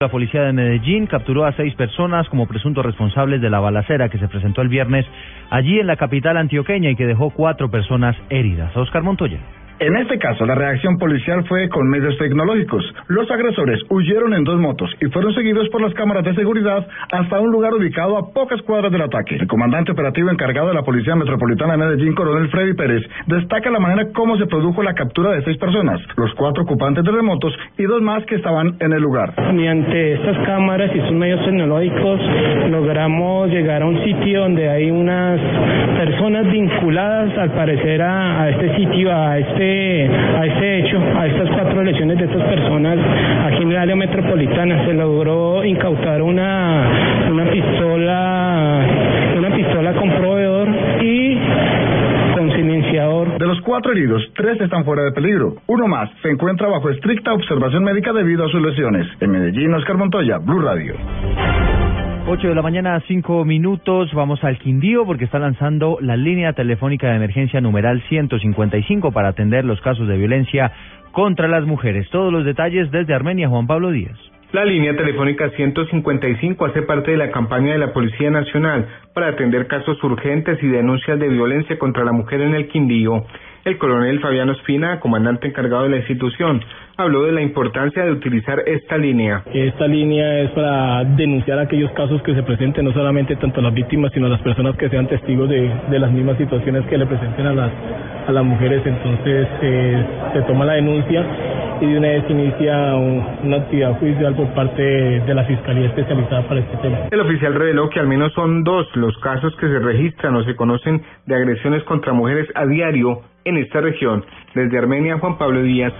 La policía de Medellín capturó a seis personas como presuntos responsables de la balacera que se presentó el viernes allí en la capital antioqueña y que dejó cuatro personas heridas. Oscar Montoya. En este caso, la reacción policial fue con medios tecnológicos. Los agresores huyeron en dos motos y fueron seguidos por las cámaras de seguridad hasta un lugar ubicado a pocas cuadras del ataque. El comandante operativo encargado de la Policía Metropolitana de Medellín, coronel Freddy Pérez, destaca la manera como se produjo la captura de seis personas, los cuatro ocupantes de remotos y dos más que estaban en el lugar. Mediante estas cámaras y sus medios tecnológicos logramos llegar a un sitio donde hay unas personas vinculadas al parecer a, a este sitio, a este a este hecho, a estas cuatro lesiones de estas personas aquí en el área metropolitana se logró incautar una una pistola una pistola con proveedor y con silenciador. De los cuatro heridos, tres están fuera de peligro. Uno más se encuentra bajo estricta observación médica debido a sus lesiones. En Medellín, Oscar Montoya, Blue Radio. 8 de la mañana, 5 minutos. Vamos al Quindío porque está lanzando la línea telefónica de emergencia numeral 155 para atender los casos de violencia contra las mujeres. Todos los detalles desde Armenia, Juan Pablo Díaz. La línea telefónica 155 hace parte de la campaña de la Policía Nacional para atender casos urgentes y denuncias de violencia contra la mujer en el Quindío. El coronel Fabiano Espina, comandante encargado de la institución, habló de la importancia de utilizar esta línea. Esta línea es para denunciar aquellos casos que se presenten, no solamente tanto a las víctimas, sino a las personas que sean testigos de, de las mismas situaciones que le presenten a las, a las mujeres. Entonces eh, se toma la denuncia y de una vez inicia un, una actividad judicial por parte de la Fiscalía Especializada para este tema. El oficial reveló que al menos son dos los casos que se registran o se conocen de agresiones contra mujeres a diario en esta región. Desde Armenia, Juan Pablo Díaz,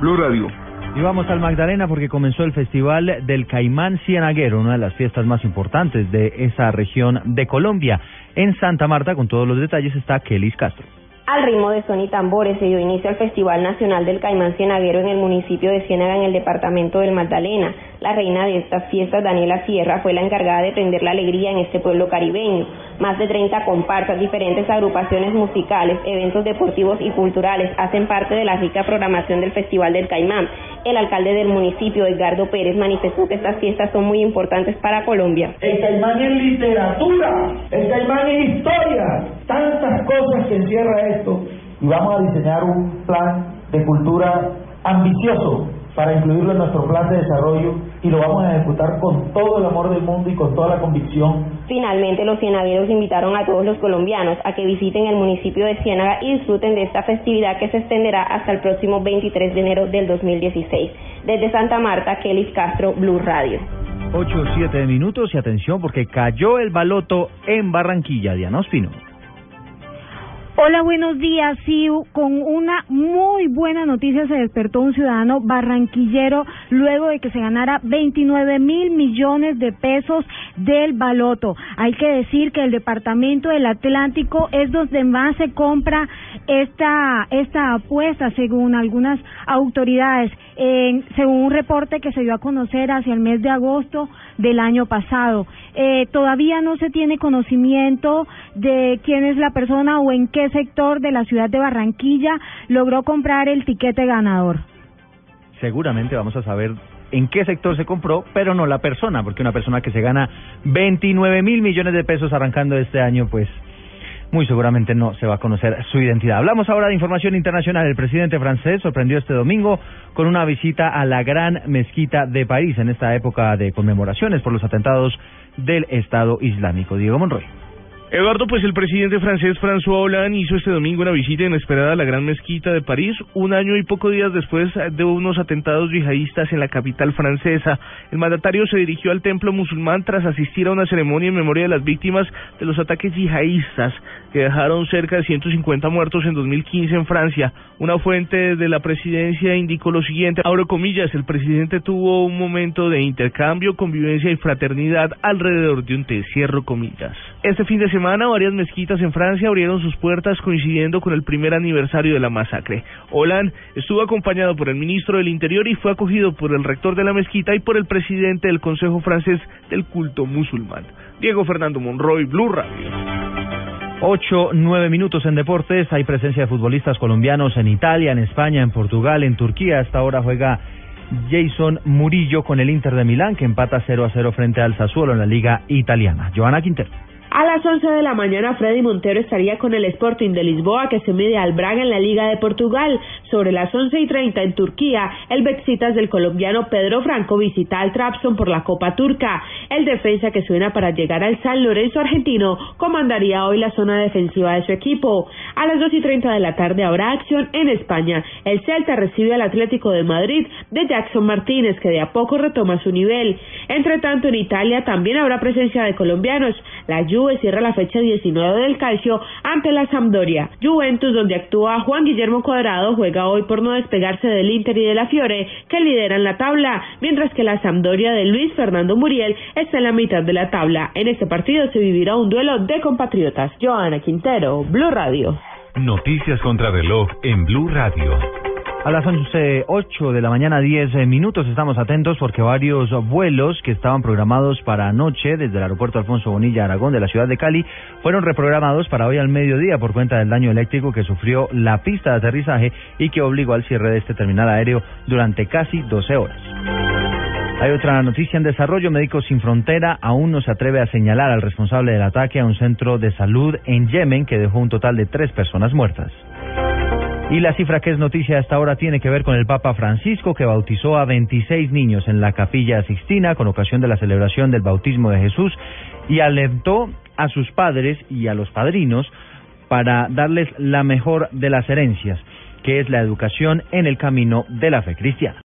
Blue Radio. Y vamos al Magdalena porque comenzó el Festival del Caimán Cienaguero, una de las fiestas más importantes de esa región de Colombia. En Santa Marta, con todos los detalles, está Kelis Castro. Al ritmo de son y tambores se dio inicio al Festival Nacional del Caimán Cienaguero en el municipio de Ciénaga en el departamento del Magdalena. La reina de estas fiestas, Daniela Sierra, fue la encargada de tender la alegría en este pueblo caribeño. Más de 30 comparsas, diferentes agrupaciones musicales, eventos deportivos y culturales hacen parte de la rica programación del Festival del Caimán. El alcalde del municipio, Edgardo Pérez, manifestó que estas fiestas son muy importantes para Colombia. El Caimán es literatura, el Caimán es historia, tantas cosas que encierra esto. Y vamos a diseñar un plan de cultura ambicioso para incluirlo en nuestro plan de desarrollo y lo vamos a ejecutar con todo el amor del mundo y con toda la convicción. Finalmente, los cienagueros invitaron a todos los colombianos a que visiten el municipio de Ciénaga y disfruten de esta festividad que se extenderá hasta el próximo 23 de enero del 2016. Desde Santa Marta, Kelly Castro, Blue Radio. 8 o 7 minutos y atención porque cayó el baloto en Barranquilla. Diana Ospino. Hola, buenos días. Sí, con una muy buena noticia se despertó un ciudadano barranquillero luego de que se ganara 29 mil millones de pesos del baloto. Hay que decir que el departamento del Atlántico es donde más se compra esta esta apuesta, según algunas autoridades. Según un reporte que se dio a conocer hacia el mes de agosto del año pasado. Eh, todavía no se tiene conocimiento de quién es la persona o en qué sector de la ciudad de Barranquilla logró comprar el tiquete ganador. Seguramente vamos a saber en qué sector se compró, pero no la persona, porque una persona que se gana 29 mil millones de pesos arrancando este año, pues muy seguramente no se va a conocer su identidad. Hablamos ahora de información internacional. El presidente francés sorprendió este domingo con una visita a la Gran Mezquita de París en esta época de conmemoraciones por los atentados del Estado Islámico. Diego Monroy. Eduardo, pues el presidente francés François Hollande hizo este domingo una visita inesperada a la Gran Mezquita de París, un año y pocos días después de unos atentados yihadistas en la capital francesa. El mandatario se dirigió al templo musulmán tras asistir a una ceremonia en memoria de las víctimas de los ataques yihadistas que dejaron cerca de 150 muertos en 2015 en Francia. Una fuente de la presidencia indicó lo siguiente, abro comillas, el presidente tuvo un momento de intercambio, convivencia y fraternidad alrededor de un té, comillas. Este fin de semana, varias mezquitas en Francia abrieron sus puertas coincidiendo con el primer aniversario de la masacre. Hollande estuvo acompañado por el ministro del Interior y fue acogido por el rector de la mezquita y por el presidente del Consejo francés del culto musulmán. Diego Fernando Monroy, Blue Radio. Ocho, nueve minutos en deportes. Hay presencia de futbolistas colombianos en Italia, en España, en Portugal, en Turquía. Hasta ahora juega Jason Murillo con el Inter de Milán, que empata 0 a 0 frente al Sassuolo en la Liga Italiana. Joana Quintero. A las 11 de la mañana, Freddy Montero estaría con el Sporting de Lisboa que se mide al Braga en la Liga de Portugal. Sobre las 11 y 30 en Turquía, el Bexitas del colombiano Pedro Franco visita al Trabzon por la Copa Turca. El defensa que suena para llegar al San Lorenzo argentino comandaría hoy la zona defensiva de su equipo. A las 2 y 30 de la tarde habrá acción en España. El Celta recibe al Atlético de Madrid de Jackson Martínez que de a poco retoma su nivel. Entre tanto, en Italia también habrá presencia de colombianos. La Juve cierra la fecha 19 del calcio ante la Sampdoria. Juventus, donde actúa Juan Guillermo Cuadrado, juega hoy por no despegarse del Inter y de la Fiore, que lideran la tabla, mientras que la Sampdoria de Luis Fernando Muriel está en la mitad de la tabla. En este partido se vivirá un duelo de compatriotas. Joana Quintero, Blue Radio. Noticias contra reloj en Blue Radio. A las 11.08 de la mañana, 10 minutos, estamos atentos porque varios vuelos que estaban programados para anoche desde el aeropuerto Alfonso Bonilla Aragón de la ciudad de Cali fueron reprogramados para hoy al mediodía por cuenta del daño eléctrico que sufrió la pista de aterrizaje y que obligó al cierre de este terminal aéreo durante casi 12 horas. Hay otra noticia en desarrollo. Médicos Sin Frontera aún no se atreve a señalar al responsable del ataque a un centro de salud en Yemen que dejó un total de tres personas muertas. Y la cifra que es noticia hasta ahora tiene que ver con el Papa Francisco, que bautizó a 26 niños en la capilla Sixtina con ocasión de la celebración del bautismo de Jesús y alentó a sus padres y a los padrinos para darles la mejor de las herencias, que es la educación en el camino de la fe cristiana.